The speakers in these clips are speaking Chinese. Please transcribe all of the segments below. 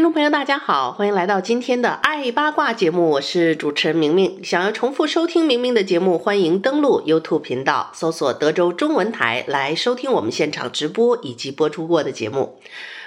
听众朋友，大家好，欢迎来到今天的爱八卦节目，我是主持人明明。想要重复收听明明的节目，欢迎登录 YouTube 频道，搜索德州中文台来收听我们现场直播以及播出过的节目。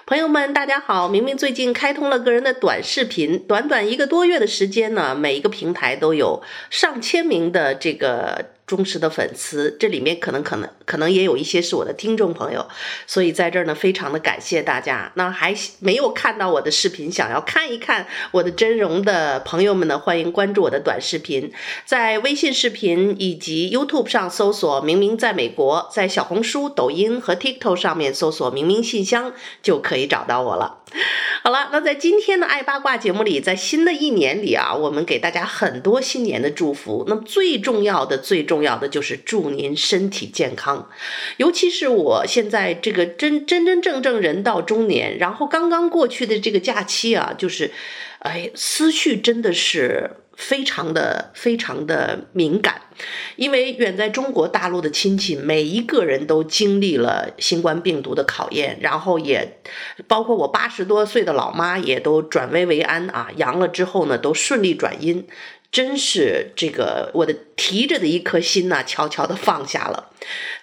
朋友们，大家好，明明最近开通了个人的短视频，短短一个多月的时间呢，每一个平台都有上千名的这个。忠实的粉丝，这里面可能可能可能也有一些是我的听众朋友，所以在这儿呢，非常的感谢大家。那还没有看到我的视频，想要看一看我的真容的朋友们呢，欢迎关注我的短视频，在微信视频以及 YouTube 上搜索“明明在美国”，在小红书、抖音和 TikTok 上面搜索“明明信箱”就可以找到我了。好了，那在今天的爱八卦节目里，在新的一年里啊，我们给大家很多新年的祝福。那么最重要的、最重要的就是祝您身体健康。尤其是我现在这个真真真正正人到中年，然后刚刚过去的这个假期啊，就是，哎，思绪真的是。非常的非常的敏感，因为远在中国大陆的亲戚，每一个人都经历了新冠病毒的考验，然后也包括我八十多岁的老妈也都转危为安啊，阳了之后呢，都顺利转阴，真是这个我的提着的一颗心呐，悄悄的放下了。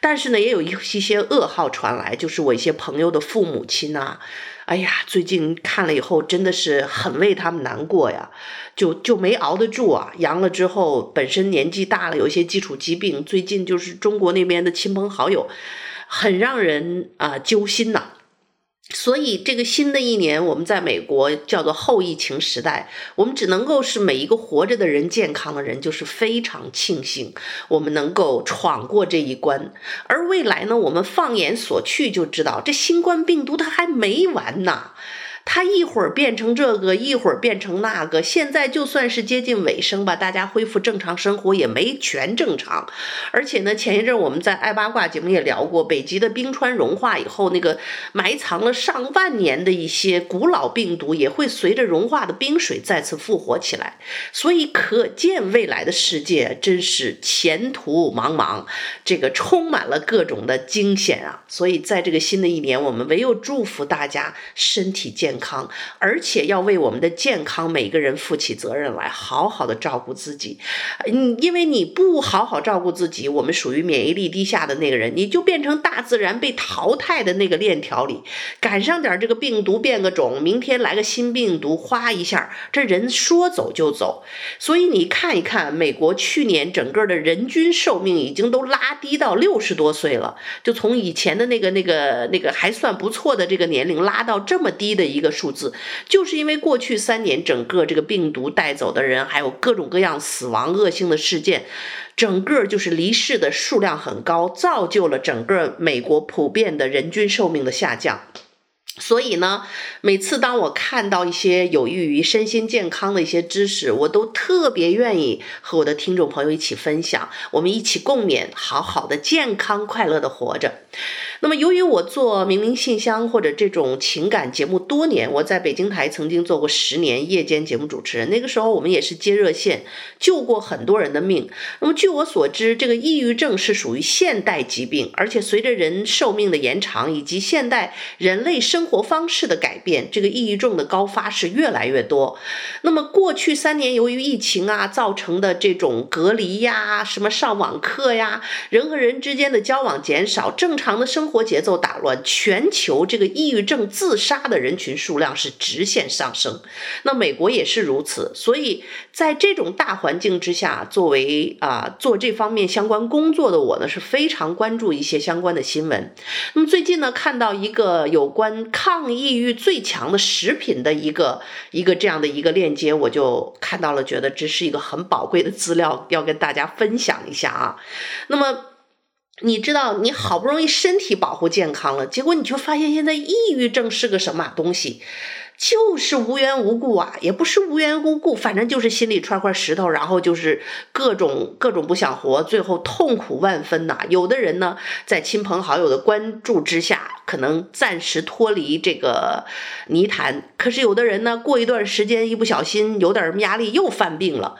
但是呢，也有一一些噩耗传来，就是我一些朋友的父母亲呐。哎呀，最近看了以后，真的是很为他们难过呀，就就没熬得住啊。阳了之后，本身年纪大了，有一些基础疾病，最近就是中国那边的亲朋好友，很让人啊、揪心呐。所以，这个新的一年，我们在美国叫做后疫情时代，我们只能够是每一个活着的人、健康的人，就是非常庆幸我们能够闯过这一关。而未来呢，我们放眼所去就知道，这新冠病毒它还没完呢。它一会儿变成这个，一会儿变成那个。现在就算是接近尾声吧，大家恢复正常生活也没全正常。而且呢，前一阵我们在爱八卦节目也聊过，北极的冰川融化以后，那个埋藏了上万年的一些古老病毒也会随着融化的冰水再次复活起来。所以可见未来的世界真是前途茫茫，这个充满了各种的惊险啊！所以在这个新的一年，我们唯有祝福大家身体健康。康，而且要为我们的健康每个人负起责任来，好好的照顾自己。嗯，因为你不好好照顾自己，我们属于免疫力低下的那个人，你就变成大自然被淘汰的那个链条里，赶上点这个病毒变个种，明天来个新病毒，哗一下，这人说走就走。所以你看一看，美国去年整个的人均寿命已经都拉低到六十多岁了，就从以前的那个那个那个还算不错的这个年龄拉到这么低的一。一个数字，就是因为过去三年整个这个病毒带走的人，还有各种各样死亡恶性的事件，整个就是离世的数量很高，造就了整个美国普遍的人均寿命的下降。所以呢，每次当我看到一些有益于身心健康的一些知识，我都特别愿意和我的听众朋友一起分享，我们一起共勉，好好的健康快乐的活着。那么，由于我做明明信箱或者这种情感节目多年，我在北京台曾经做过十年夜间节目主持人。那个时候，我们也是接热线，救过很多人的命。那么，据我所知，这个抑郁症是属于现代疾病，而且随着人寿命的延长以及现代人类生活方式的改变，这个抑郁症的高发是越来越多。那么，过去三年由于疫情啊造成的这种隔离呀、什么上网课呀、人和人之间的交往减少，正常的生活。节奏打乱，全球这个抑郁症自杀的人群数量是直线上升，那美国也是如此。所以在这种大环境之下，作为啊、做这方面相关工作的我呢，是非常关注一些相关的新闻。那么最近呢，看到一个有关抗抑郁最强的食品的一个一个这样的一个链接，我就看到了，觉得这是一个很宝贵的资料，要跟大家分享一下啊。那么。你知道，你好不容易身体保护健康了，结果你就发现现在抑郁症是个什么东西？就是无缘无故啊，也不是无缘无故，反正就是心里揣块石头，然后就是各种各种不想活，最后痛苦万分呐。有的人呢，在亲朋好友的关注之下，可能暂时脱离这个泥潭，可是有的人呢，过一段时间一不小心有点什么压力，又犯病了。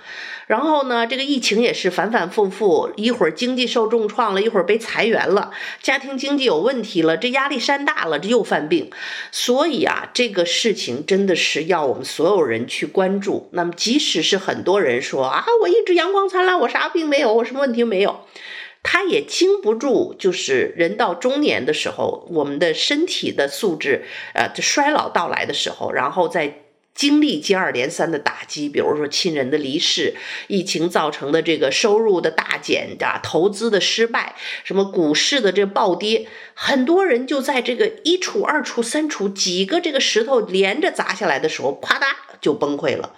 然后呢，这个疫情也是反反复复，一会儿经济受重创了，一会儿被裁员了，家庭经济有问题了，这压力山大了，这又犯病。所以啊，这个事情真的是要我们所有人去关注。那么，即使是很多人说啊，我一直阳光灿烂，我啥病没有，我什么问题没有，他也经不住，就是人到中年的时候，我们的身体的素质，呃，衰老到来的时候，然后再。经历接二连三的打击，比如说亲人的离世、疫情造成的这个收入的大减啊、投资的失败、什么股市的这暴跌，很多人就在这个一杵、二杵、三杵几个这个石头连着砸下来的时候，啪嗒。就崩溃了，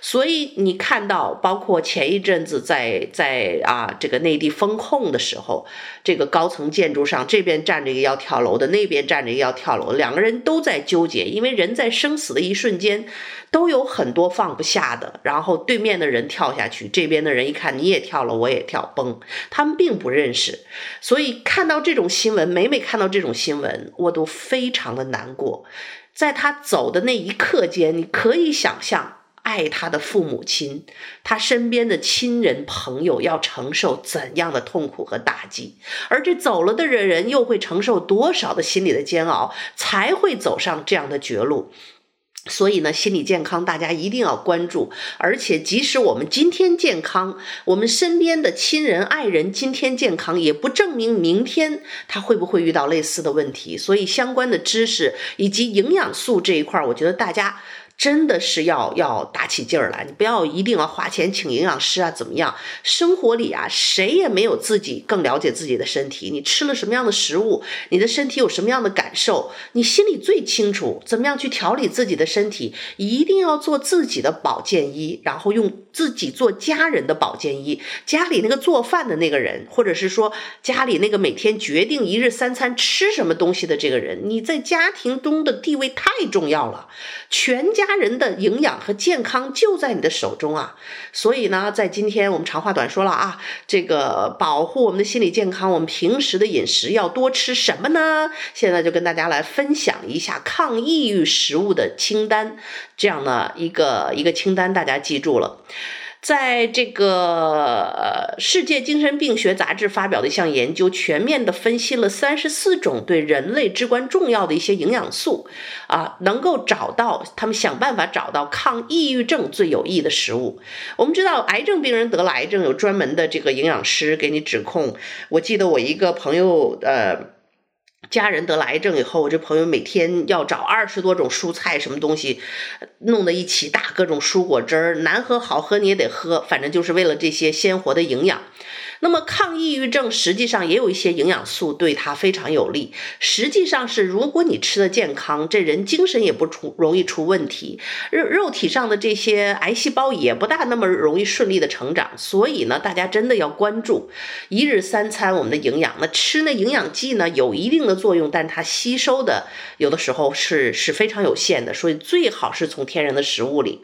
所以你看到，包括前一阵子在在啊这个内地封控的时候，这个高层建筑上这边站着一个要跳楼的，那边站着一个要跳楼，两个人都在纠结，因为人在生死的一瞬间都有很多放不下的。然后对面的人跳下去，这边的人一看你也跳了，我也跳，崩。他们并不认识，所以看到这种新闻，每每看到这种新闻，我都非常的难过。在他走的那一刻间，你可以想象，爱他的父母亲，他身边的亲人朋友要承受怎样的痛苦和打击，而这走了的人人又会承受多少的心理的煎熬，才会走上这样的绝路。所以呢，心理健康大家一定要关注，而且即使我们今天健康，我们身边的亲人爱人今天健康，也不证明明天他会不会遇到类似的问题。所以相关的知识以及营养素这一块，我觉得大家。真的是要要打起劲儿来，你不要一定要花钱请营养师啊，怎么样？生活里啊，谁也没有自己更了解自己的身体。你吃了什么样的食物，你的身体有什么样的感受，你心里最清楚。怎么样去调理自己的身体？一定要做自己的保健医，然后用自己做家人的保健医。家里那个做饭的那个人，或者是说家里那个每天决定一日三餐吃什么东西的这个人，你在家庭中的地位太重要了，全家。家人的营养和健康就在你的手中啊，所以呢，在今天我们长话短说了啊，这个保护我们的心理健康，我们平时的饮食要多吃什么呢？现在就跟大家来分享一下抗抑郁食物的清单，这样的一个一个清单，大家记住了。在这个世界精神病学杂志发表的一项研究，全面的分析了三十四种对人类至关重要的一些营养素，啊，能够找到他们想办法找到抗抑郁症最有益的食物。我们知道，癌症病人得了癌症，有专门的这个营养师给你指控。我记得我一个朋友，呃。家人得了癌症以后，我这朋友每天要找二十多种蔬菜，什么东西弄在一起打各种蔬果汁儿，难喝好喝你也得喝，反正就是为了这些鲜活的营养。那么抗抑郁症实际上也有一些营养素对它非常有利。实际上是，如果你吃的健康，这人精神也不出容易出问题，肉肉体上的这些癌细胞也不大那么容易顺利的成长。所以呢，大家真的要关注一日三餐我们的营养。那吃那营养剂呢，有一定的作用，但它吸收的有的时候是是非常有限的，所以最好是从天然的食物里。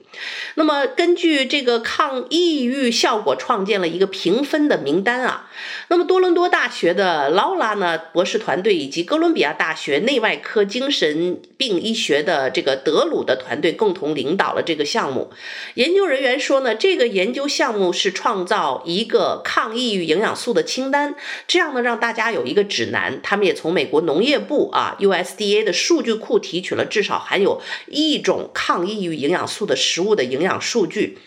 那么根据这个抗抑郁效果创建了一个评分的名单啊，那么多伦多大学的劳拉呢博士团队以及哥伦比亚大学内外科精神病医学的这个德鲁的团队共同领导了这个项目。研究人员说呢，这个研究项目是创造一个抗抑郁营养素的清单，这样呢让大家有一个指南。他们也从美国农业部啊 USDA 的数据库提取了至少含有一种抗抑郁营养素的食物的营养数据。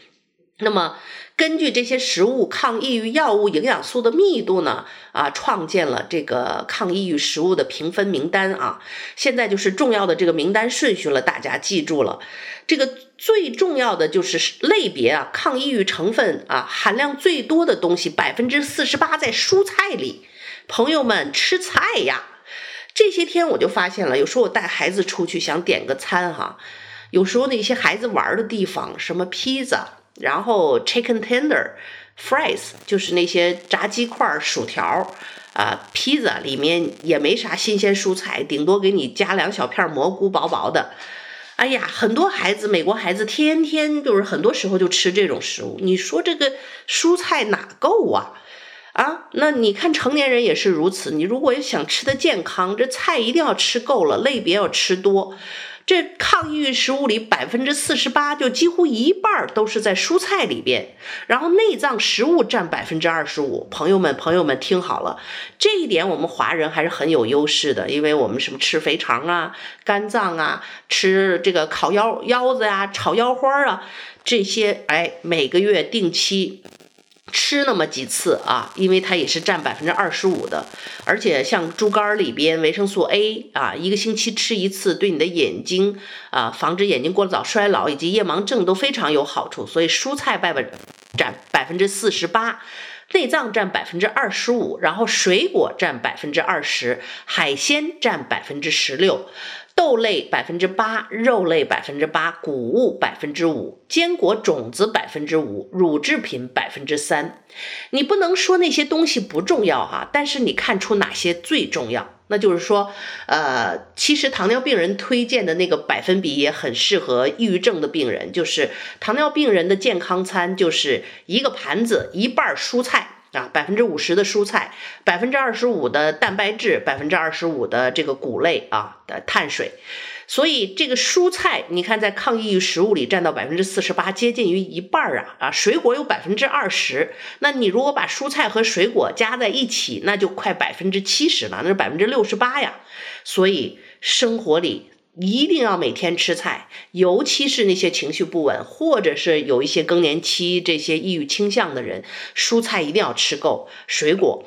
那么。根据这些食物抗抑郁药物营养素的密度呢，啊，创建了这个抗抑郁食物的评分名单啊。现在就是重要的这个名单顺序了，大家记住了。这个最重要的就是类别啊，抗抑郁成分啊含量最多的东西，百分之四十八在蔬菜里。朋友们吃菜呀！这些天我就发现了，有时候我带孩子出去想点个餐哈，有时候那些孩子玩的地方，什么披萨。然后 chicken tender fries 就是那些炸鸡块、薯条，啊，披萨里面也没啥新鲜蔬菜，顶多给你加两小片蘑菇，薄薄的。哎呀，很多孩子，美国孩子天天就是很多时候就吃这种食物。你说这个蔬菜哪够啊？啊，那你看成年人也是如此。你如果想吃的健康，这菜一定要吃够了，类别要吃多。这抗抑郁食物里百分之四十八，就几乎一半都是在蔬菜里边，然后内脏食物占百分之二十五。朋友们，朋友们听好了，这一点我们华人还是很有优势的，因为我们什么吃肥肠啊、肝脏啊，吃这个烤腰腰子呀、啊、炒腰花啊，这些哎，每个月定期。吃那么几次啊，因为它也是占百分之二十五的，而且像猪肝里边维生素 A 啊，一个星期吃一次，对你的眼睛啊，防止眼睛过早衰老以及夜盲症都非常有好处。所以蔬菜百分占百分之四十八，内脏占百分之二十五，然后水果占百分之二十，海鲜占百分之十六。豆类百分之八，肉类百分之八，谷物百分之五，坚果种子百分之五，乳制品百分之三。你不能说那些东西不重要哈，但是你看出哪些最重要？那就是说，呃，其实糖尿病人推荐的那个百分比也很适合抑郁症的病人，就是糖尿病人的健康餐就是一个盘子一半蔬菜。啊，百分之五十的蔬菜，百分之二十五的蛋白质，百分之二十五的这个谷类啊的碳水，所以这个蔬菜你看在抗抑郁食物里占到百分之四十八，接近于一半啊啊，水果有百分之二十，那你如果把蔬菜和水果加在一起，那就快百分之七十了，那是百分之六十八呀，所以生活里。一定要每天吃菜，尤其是那些情绪不稳，或者是有一些更年期这些抑郁倾向的人，蔬菜一定要吃够，水果。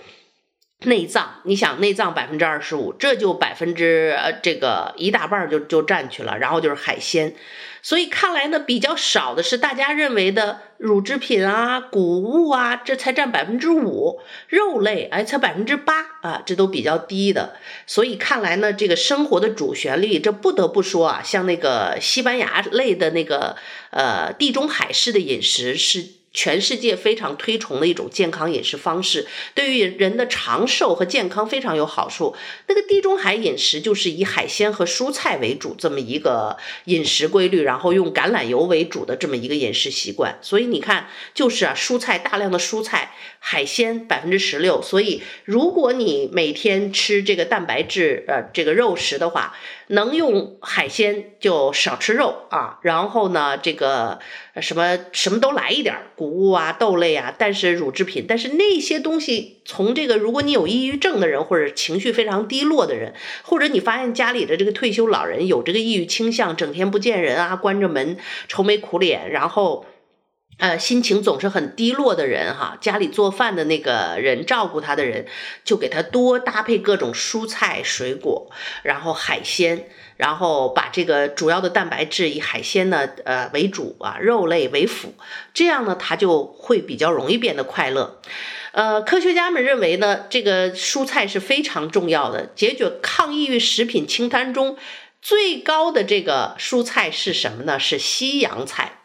内脏，你想内脏百分之二十五，这就百分之呃这个一大半就就占去了，然后就是海鲜，所以看来呢比较少的是大家认为的乳制品啊、谷物啊，这才占百分之五，肉类哎才百分之八啊，这都比较低的，所以看来呢这个生活的主旋律，这不得不说啊，像那个西班牙类的那个呃地中海式的饮食是。全世界非常推崇的一种健康饮食方式，对于人的长寿和健康非常有好处。那个地中海饮食就是以海鲜和蔬菜为主这么一个饮食规律，然后用橄榄油为主的这么一个饮食习惯。所以你看，就是啊，蔬菜大量的蔬菜，海鲜百分之十六。所以如果你每天吃这个蛋白质呃这个肉食的话，能用海鲜就少吃肉啊，然后呢这个。什么什么都来一点，谷物啊、豆类啊，但是乳制品，但是那些东西，从这个如果你有抑郁症的人，或者情绪非常低落的人，或者你发现家里的这个退休老人有这个抑郁倾向，整天不见人啊，关着门，愁眉苦脸，然后，呃，心情总是很低落的人哈，家里做饭的那个人照顾他的人，就给他多搭配各种蔬菜、水果，然后海鲜。然后把这个主要的蛋白质以海鲜呢，呃为主啊，肉类为辅，这样呢，他就会比较容易变得快乐。呃，科学家们认为呢，这个蔬菜是非常重要的。解决抗抑郁食品清单中最高的这个蔬菜是什么呢？是西洋菜。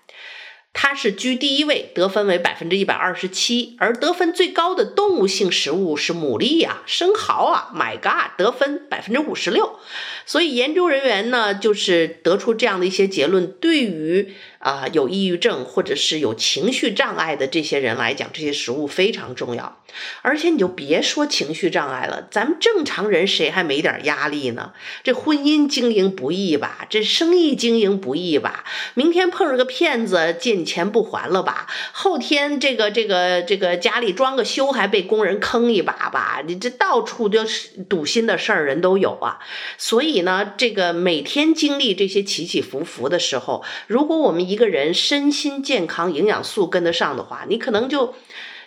它是居第一位，得分为百分之一百二十七，而得分最高的动物性食物是牡蛎呀、生蚝啊，My God，得分百分之五十六。所以研究人员呢，就是得出这样的一些结论，对于。啊，有抑郁症或者是有情绪障碍的这些人来讲，这些食物非常重要。而且你就别说情绪障碍了，咱们正常人谁还没点压力呢？这婚姻经营不易吧？这生意经营不易吧？明天碰上个骗子借你钱不还了吧？后天这个这个这个家里装个修还被工人坑一把吧？你这到处都是堵心的事儿，人都有啊。所以呢，这个每天经历这些起起伏伏的时候，如果我们一个人身心健康，营养素跟得上的话，你可能就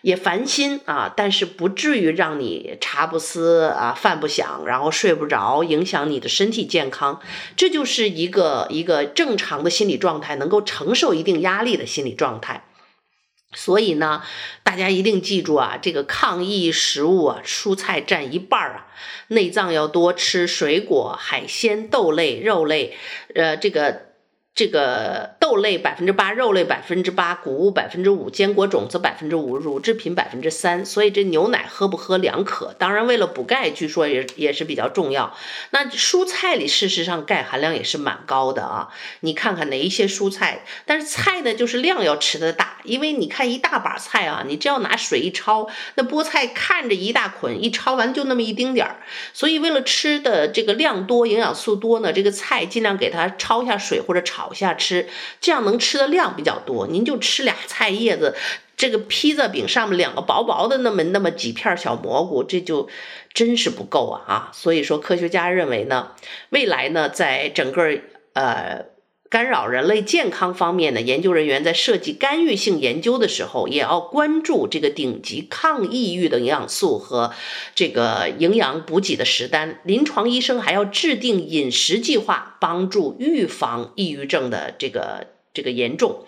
也烦心啊，但是不至于让你茶不思啊饭不想，然后睡不着，影响你的身体健康。这就是一个一个正常的心理状态，能够承受一定压力的心理状态。所以呢，大家一定记住啊，这个抗抑食物啊，蔬菜占一半啊，内脏要多吃，水果、海鲜、豆类、肉类，呃，这个这个豆。豆类百分之八，肉类百分之八，谷物百分之五，坚果种子百分之五，乳制品百分之三。所以这牛奶喝不喝两可。当然，为了补钙，据说也也是比较重要。那蔬菜里事实上钙含量也是蛮高的啊。你看看哪一些蔬菜？但是菜呢，就是量要吃得大，因为你看一大把菜啊，你只要拿水一焯，那菠菜看着一大捆，一焯完就那么一丁点儿。所以为了吃的这个量多，营养素多呢，这个菜尽量给它焯一下水或者炒一下吃，这样能吃的量比较多。您就吃俩菜叶子。这个披萨饼上面两个薄薄的那么那么几片小蘑菇，这就真是不够啊！啊，所以说科学家认为呢，未来呢，在整个呃干扰人类健康方面呢，研究人员在设计干预性研究的时候，也要关注这个顶级抗抑郁的营养素和这个营养补给的食单。临床医生还要制定饮食计划，帮助预防抑郁症的这个这个严重。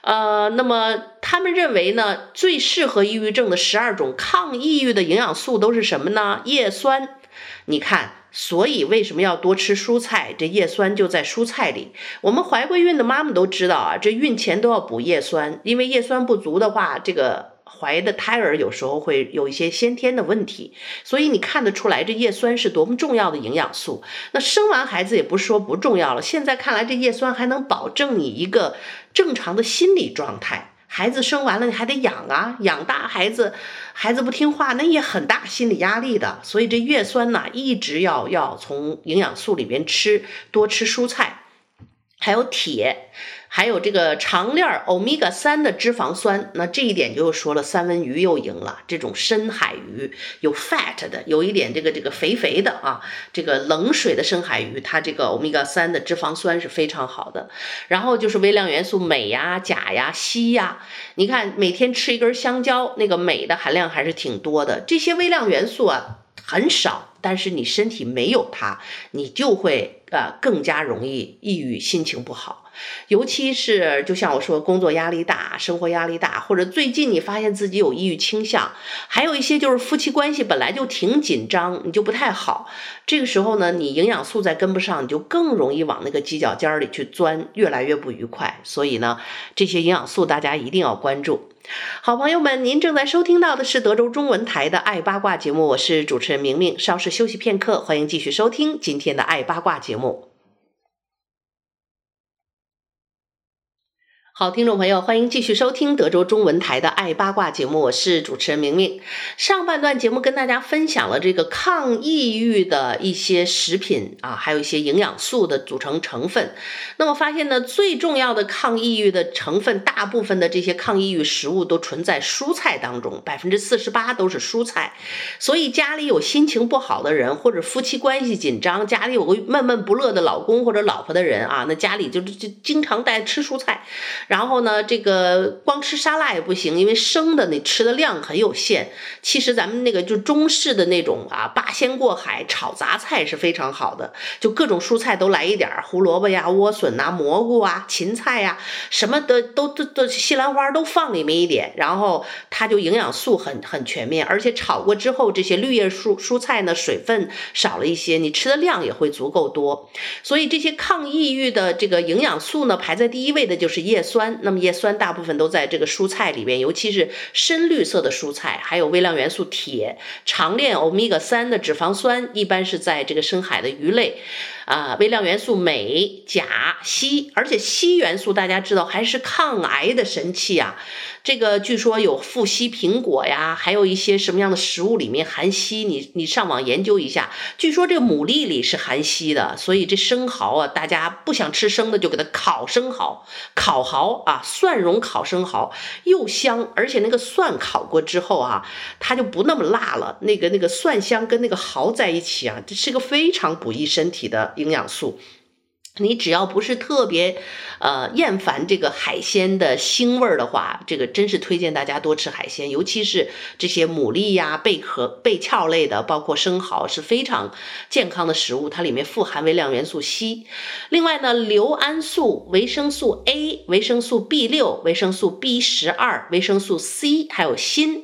呃，那么他们认为呢，最适合抑郁症的十二种抗抑郁的营养素都是什么呢？叶酸，你看，所以为什么要多吃蔬菜？这叶酸就在蔬菜里。我们怀过孕的妈妈都知道啊，这孕前都要补叶酸，因为叶酸不足的话，这个。怀的胎儿有时候会有一些先天的问题，所以你看得出来这叶酸是多么重要的营养素。那生完孩子也不是说不重要了，现在看来这叶酸还能保证你一个正常的心理状态。孩子生完了你还得养啊，养大孩子，孩子不听话那也很大心理压力的。所以这叶酸呢，一直要要从营养素里边吃，多吃蔬菜，还有铁。还有这个长链欧米伽三的脂肪酸，那这一点就又说了三文鱼又赢了。这种深海鱼有 fat 的，有一点这个这个肥肥的啊，这个冷水的深海鱼，它这个欧米伽三的脂肪酸是非常好的。然后就是微量元素镁呀、钾呀、硒呀。你看每天吃一根香蕉，那个镁的含量还是挺多的。这些微量元素啊很少，但是你身体没有它，你就会呃更加容易抑郁，心情不好。尤其是就像我说，工作压力大，生活压力大，或者最近你发现自己有抑郁倾向，还有一些就是夫妻关系本来就挺紧张，你就不太好。这个时候呢，你营养素再跟不上，你就更容易往那个犄角尖儿里去钻，越来越不愉快。所以呢，这些营养素大家一定要关注。好朋友们，您正在收听到的是德州中文台的《爱八卦》节目，我是主持人明明。稍事休息片刻，欢迎继续收听今天的《爱八卦》节目。好，听众朋友，欢迎继续收听德州中文台的《爱八卦》节目，我是主持人明明。上半段节目跟大家分享了这个抗抑郁的一些食品啊，还有一些营养素的组成成分。那么发现呢，最重要的抗抑郁的成分，大部分的这些抗抑郁食物都存在蔬菜当中，百分之四十八都是蔬菜。所以家里有心情不好的人，或者夫妻关系紧张，家里有个闷闷不乐的老公或者老婆的人啊，那家里就就经常带吃蔬菜。然后呢，这个光吃沙拉也不行，因为生的你吃的量很有限。其实咱们那个就中式的那种啊，八仙过海炒杂菜是非常好的，就各种蔬菜都来一点儿，胡萝卜呀、莴笋呐、蘑菇啊、芹菜呀，什么的都都都西兰花都放里面一点，然后它就营养素很很全面，而且炒过之后，这些绿叶蔬蔬菜呢，水分少了一些，你吃的量也会足够多。所以这些抗抑郁的这个营养素呢，排在第一位的就是叶酸。那么叶酸大部分都在这个蔬菜里边，尤其是深绿色的蔬菜，还有微量元素铁、长链欧米伽三的脂肪酸，一般是在这个深海的鱼类。啊，微量元素镁、钾、硒，而且硒元素大家知道还是抗癌的神器啊。这个据说有富硒苹果呀，还有一些什么样的食物里面含硒，你你上网研究一下。据说这个牡蛎里是含硒的，所以这生蚝啊，大家不想吃生的就给它烤生蚝，烤蚝啊，蒜蓉烤生蚝又香，而且那个蒜烤过之后啊，它就不那么辣了。那个那个蒜香跟那个蚝在一起啊，这是个非常补益身体的营养素。你只要不是特别，呃，厌烦这个海鲜的腥味儿的话，这个真是推荐大家多吃海鲜，尤其是这些牡蛎呀、贝壳、贝壳类的，包括生蚝是非常健康的食物，它里面富含微量元素硒。另外呢，硫胺素、维生素 A、维生素 B 六、维生素 B 十二、维生素 C，还有锌。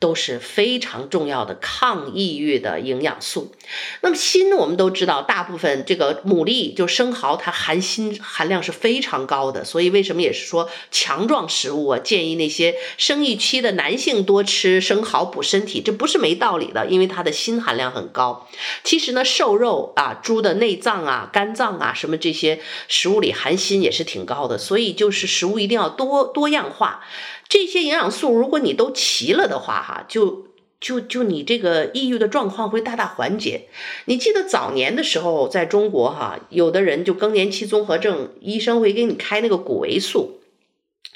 都是非常重要的抗抑郁的营养素。那么锌，我们都知道，大部分这个牡蛎就生蚝，它含锌含量是非常高的。所以为什么也是说强壮食物啊？建议那些生育期的男性多吃生蚝补身体，这不是没道理的，因为它的锌含量很高。其实呢，瘦肉啊、猪的内脏啊、肝脏啊，什么这些食物里含锌也是挺高的。所以就是食物一定要多多样化。这些营养素，如果你都齐了的话，哈，就就就你这个抑郁的状况会大大缓解。你记得早年的时候，在中国，哈，有的人就更年期综合症，医生会给你开那个谷维素。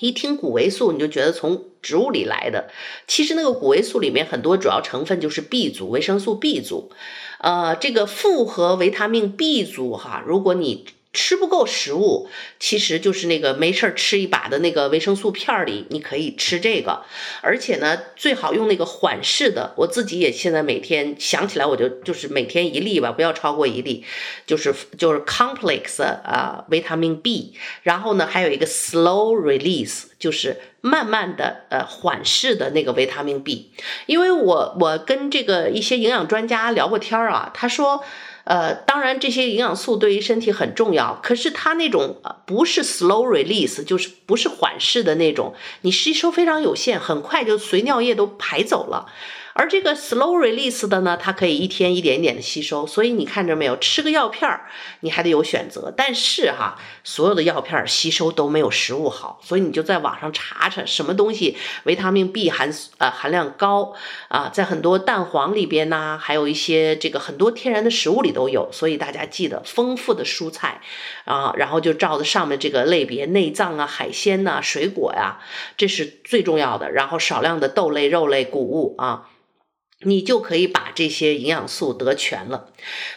一听谷维素，你就觉得从植物里来的。其实那个谷维素里面很多主要成分就是 B 族，维生素 B 族。呃，这个复合维他命 B 族，哈，如果你吃不够食物，其实就是那个没事吃一把的那个维生素片里，你可以吃这个，而且呢，最好用那个缓释的。我自己也现在每天想起来，我就就是每天一粒吧，不要超过一粒，就是就是 complex 啊，维他命 B，然后呢，还有一个 slow release，就是慢慢的呃缓释的那个维他命 B。因为我我跟这个一些营养专家聊过天啊，他说。呃，当然这些营养素对于身体很重要，可是它那种不是 slow release，就是不是缓释的那种，你吸收非常有限，很快就随尿液都排走了。而这个 slow release 的呢，它可以一天一点一点的吸收，所以你看着没有，吃个药片儿你还得有选择。但是哈，所有的药片儿吸收都没有食物好，所以你就在网上查查什么东西维他命 B 含呃含量高啊，在很多蛋黄里边呢，还有一些这个很多天然的食物里都有。所以大家记得丰富的蔬菜啊，然后就照着上面这个类别，内脏啊、海鲜呐、水果呀，这是最重要的。然后少量的豆类、肉类、谷物啊。你就可以把这些营养素得全了。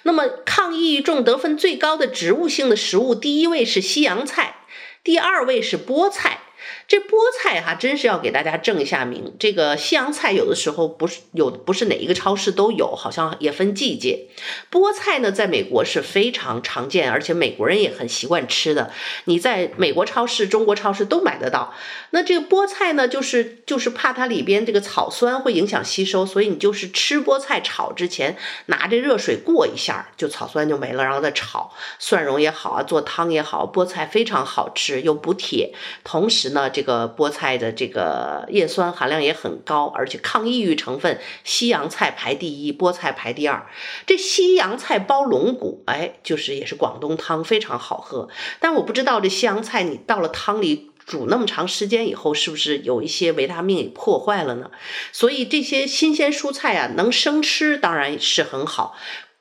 那么，抗抑郁症得分最高的植物性的食物，第一位是西洋菜，第二位是菠菜。这菠菜哈，真是要给大家正一下名。这个西洋菜有的时候不是有，不是哪一个超市都有，好像也分季节。菠菜呢，在美国是非常常见，而且美国人也很习惯吃的。你在美国超市、中国超市都买得到。那这个菠菜呢，就是就是怕它里边这个草酸会影响吸收，所以你就是吃菠菜炒之前，拿着热水过一下，就草酸就没了，然后再炒，蒜蓉也好啊，做汤也好，菠菜非常好吃，又补铁，同时呢。这个菠菜的这个叶酸含量也很高，而且抗抑郁成分，西洋菜排第一，菠菜排第二。这西洋菜煲龙骨，哎，就是也是广东汤，非常好喝。但我不知道这西洋菜你到了汤里煮那么长时间以后，是不是有一些维他命给破坏了呢？所以这些新鲜蔬菜啊，能生吃当然是很好，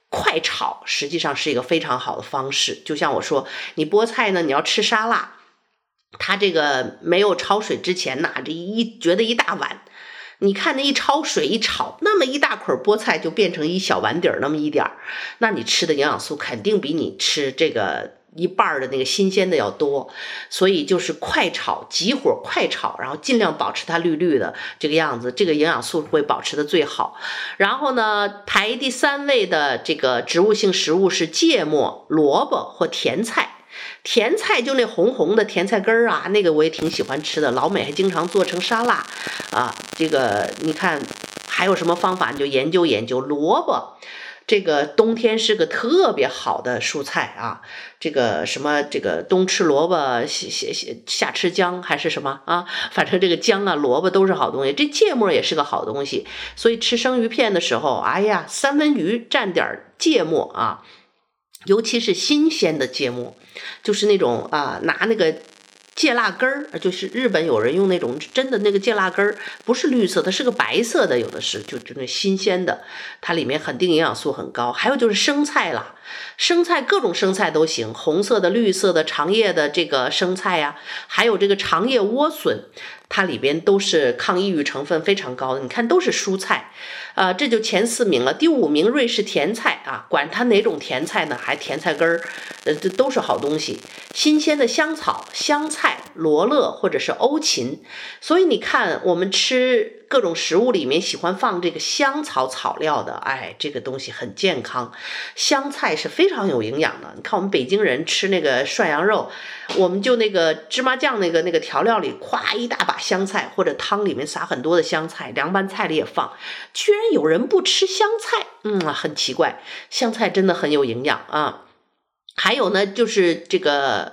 快炒实际上是一个非常好的方式。就像我说，你菠菜呢，你要吃沙拉。它这个没有焯水之前呐，这一觉得一大碗，你看那一焯水一炒，那么一大捆菠菜就变成一小碗底儿那么一点儿，那你吃的营养素肯定比你吃这个一半的那个新鲜的要多，所以就是快炒，急火快炒，然后尽量保持它绿绿的这个样子，这个营养素会保持的最好。然后呢，排第三位的这个植物性食物是芥末、萝卜或甜菜。甜菜就那红红的甜菜根儿啊，那个我也挺喜欢吃的，老美还经常做成沙拉啊。这个你看还有什么方法，你就研究研究。萝卜，这个冬天是个特别好的蔬菜啊。这个什么，这个冬吃萝卜，夏夏夏吃姜还是什么啊？反正这个姜啊，萝卜都是好东西。这芥末也是个好东西，所以吃生鱼片的时候，哎呀，三文鱼蘸点芥末啊。尤其是新鲜的芥末，就是那种啊，拿那个芥辣根儿，就是日本有人用那种真的那个芥辣根儿，不是绿色，它是个白色的，有的是就就那新鲜的，它里面肯定营养素很高。还有就是生菜啦，生菜各种生菜都行，红色的、绿色的、长叶的这个生菜呀，还有这个长叶莴笋。它里边都是抗抑郁成分非常高的，你看都是蔬菜，啊、这就前四名了。第五名瑞士甜菜啊，管它哪种甜菜呢，还甜菜根儿，呃，这都是好东西。新鲜的香草、香菜、罗勒或者是欧芹，所以你看，我们吃各种食物里面喜欢放这个香草草料的，哎，这个东西很健康。香菜是非常有营养的。你看我们北京人吃那个涮羊肉，我们就那个芝麻酱那个那个调料里，咵一大把香菜，或者汤里面撒很多的香菜，凉拌菜里也放。居然有人不吃香菜，嗯，很奇怪。香菜真的很有营养啊。还有呢，就是这个，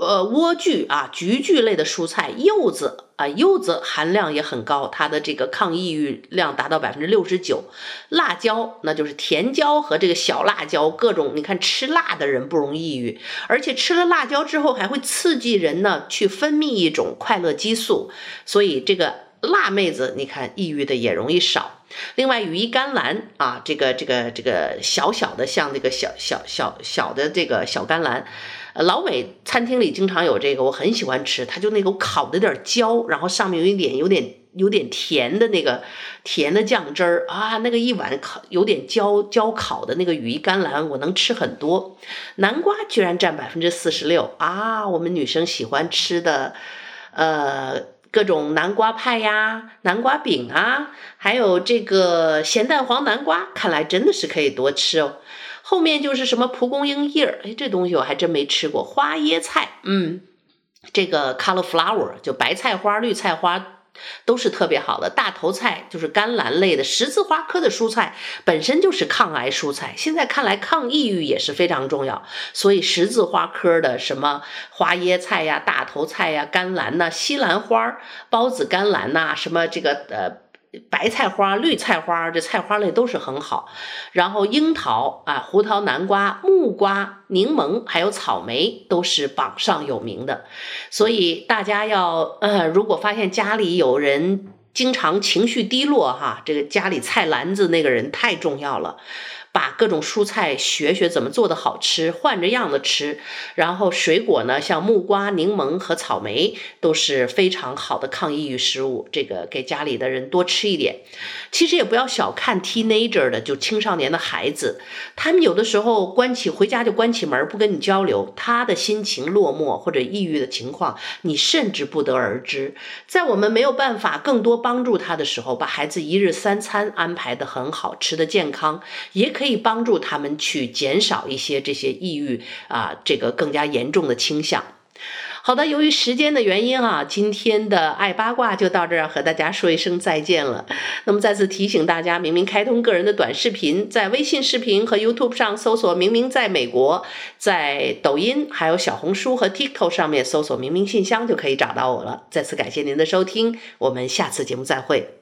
呃，莴苣啊，菊苣类的蔬菜，柚子啊，柚子含量也很高，它的这个抗抑郁量达到百分之六十九。辣椒，那就是甜椒和这个小辣椒，各种你看吃辣的人不容易抑郁，而且吃了辣椒之后还会刺激人呢去分泌一种快乐激素，所以这个辣妹子，你看抑郁的也容易少。另外，羽衣甘蓝啊，这个这个这个小小的，像这个小小小小的这个小甘蓝，老美餐厅里经常有这个，我很喜欢吃。它就那个烤的有点焦，然后上面有一点有点有点甜的那个甜的酱汁儿啊，那个一碗烤有点焦焦烤的那个羽衣甘蓝，我能吃很多。南瓜居然占百分之四十六啊，我们女生喜欢吃的，呃。各种南瓜派呀，南瓜饼啊，还有这个咸蛋黄南瓜，看来真的是可以多吃哦。后面就是什么蒲公英叶儿，哎，这东西我还真没吃过。花椰菜，嗯，这个 cauliflower 就白菜花、绿菜花。都是特别好的，大头菜就是甘蓝类的，十字花科的蔬菜本身就是抗癌蔬菜，现在看来抗抑郁也是非常重要，所以十字花科的什么花椰菜呀、大头菜呀、甘蓝呐、西兰花、包子甘蓝呐，什么这个呃。白菜花、绿菜花，这菜花类都是很好。然后樱桃啊、胡桃、南瓜、木瓜、柠檬，还有草莓，都是榜上有名的。所以大家要，呃，如果发现家里有人经常情绪低落，哈，这个家里菜篮子那个人太重要了。把各种蔬菜学学怎么做的好吃，换着样子吃。然后水果呢，像木瓜、柠檬和草莓都是非常好的抗抑郁食物。这个给家里的人多吃一点。其实也不要小看 teenager 的，就青少年的孩子，他们有的时候关起回家就关起门不跟你交流，他的心情落寞或者抑郁的情况，你甚至不得而知。在我们没有办法更多帮助他的时候，把孩子一日三餐安排得很好，吃得健康，也可。可以帮助他们去减少一些这些抑郁啊，这个更加严重的倾向。好的，由于时间的原因啊，今天的爱八卦就到这儿，和大家说一声再见了。那么再次提醒大家，明明开通个人的短视频，在微信视频和 YouTube 上搜索“明明在美国”，在抖音还有小红书和 TikTok 上面搜索“明明信箱”就可以找到我了。再次感谢您的收听，我们下次节目再会。